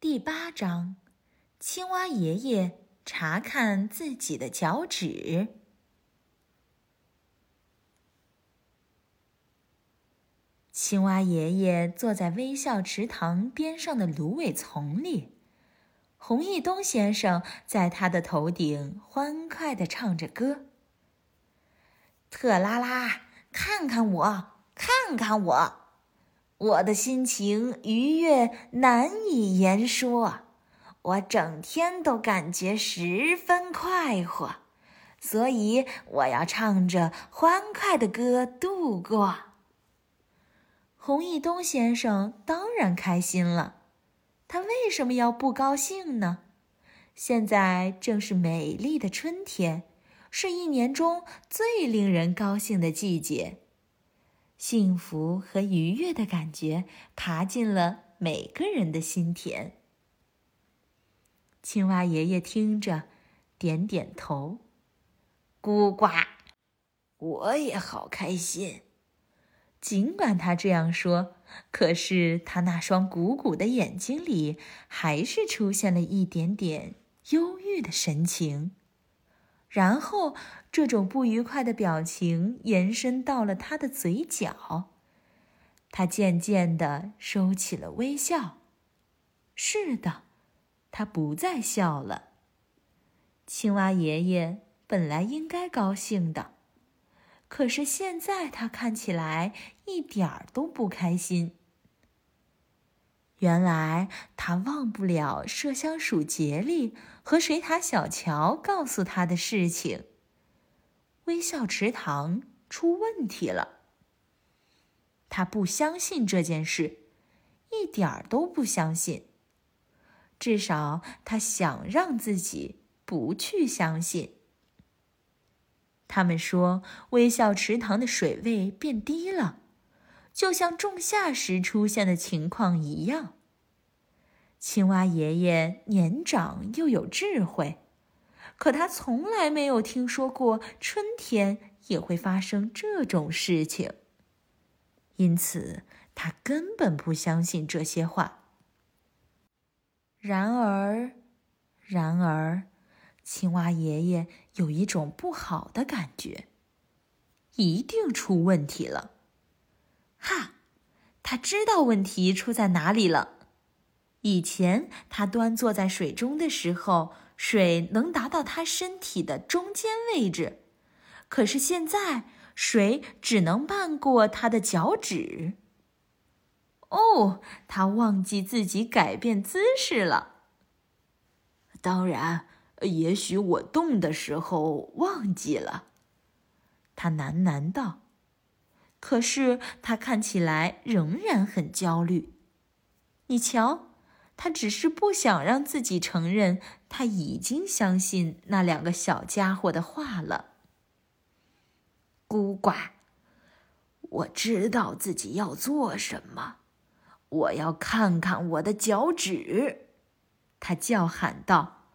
第八章，青蛙爷爷查看自己的脚趾。青蛙爷爷坐在微笑池塘边上的芦苇丛里，红翼东先生在他的头顶欢快地唱着歌。特拉拉，看看我，看看我，我的心情愉悦难以言说，我整天都感觉十分快活，所以我要唱着欢快的歌度过。红翼东先生当然开心了，他为什么要不高兴呢？现在正是美丽的春天，是一年中最令人高兴的季节。幸福和愉悦的感觉爬进了每个人的心田。青蛙爷爷听着，点点头。咕呱，我也好开心。尽管他这样说，可是他那双鼓鼓的眼睛里还是出现了一点点忧郁的神情。然后，这种不愉快的表情延伸到了他的嘴角。他渐渐地收起了微笑。是的，他不再笑了。青蛙爷爷本来应该高兴的。可是现在他看起来一点儿都不开心。原来他忘不了麝香鼠杰利和水獭小乔告诉他的事情。微笑池塘出问题了。他不相信这件事，一点儿都不相信。至少他想让自己不去相信。他们说，微笑池塘的水位变低了，就像仲夏时出现的情况一样。青蛙爷爷年长又有智慧，可他从来没有听说过春天也会发生这种事情，因此他根本不相信这些话。然而，然而。青蛙爷爷有一种不好的感觉，一定出问题了。哈，他知道问题出在哪里了。以前他端坐在水中的时候，水能达到他身体的中间位置，可是现在水只能漫过他的脚趾。哦，他忘记自己改变姿势了。当然。也许我动的时候忘记了，他喃喃道。可是他看起来仍然很焦虑。你瞧，他只是不想让自己承认他已经相信那两个小家伙的话了。孤寡，我知道自己要做什么。我要看看我的脚趾，他叫喊道。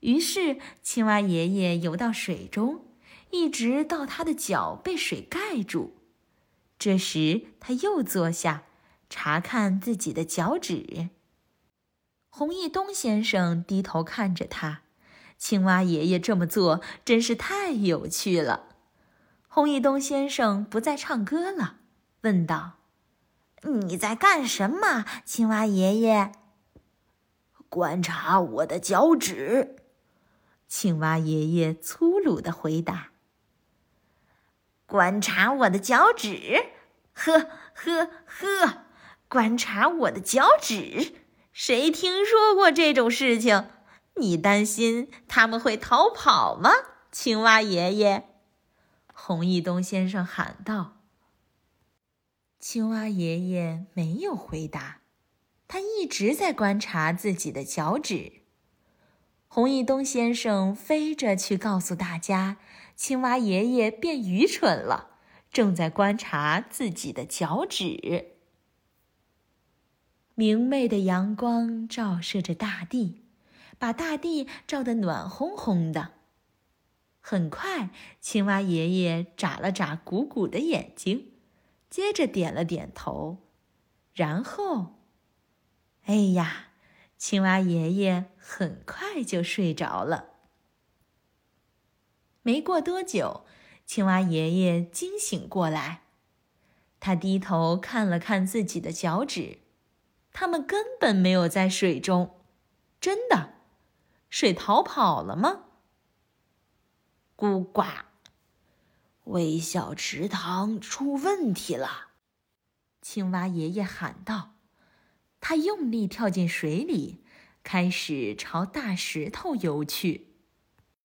于是，青蛙爷爷游到水中，一直到他的脚被水盖住。这时，他又坐下，查看自己的脚趾。红翼东先生低头看着他，青蛙爷爷这么做真是太有趣了。红翼东先生不再唱歌了，问道：“你在干什么，青蛙爷爷？”“观察我的脚趾。”青蛙爷爷粗鲁的回答：“观察我的脚趾，呵呵呵，观察我的脚趾。谁听说过这种事情？你担心他们会逃跑吗？”青蛙爷爷，红一东先生喊道。青蛙爷爷没有回答，他一直在观察自己的脚趾。红一东先生飞着去告诉大家，青蛙爷爷变愚蠢了，正在观察自己的脚趾。明媚的阳光照射着大地，把大地照得暖烘烘的。很快，青蛙爷爷眨了眨鼓鼓的眼睛，接着点了点头，然后，哎呀！青蛙爷爷很快就睡着了。没过多久，青蛙爷爷惊醒过来，他低头看了看自己的脚趾，它们根本没有在水中。真的，水逃跑了吗？咕呱！微笑池塘出问题了，青蛙爷爷喊道。他用力跳进水里，开始朝大石头游去。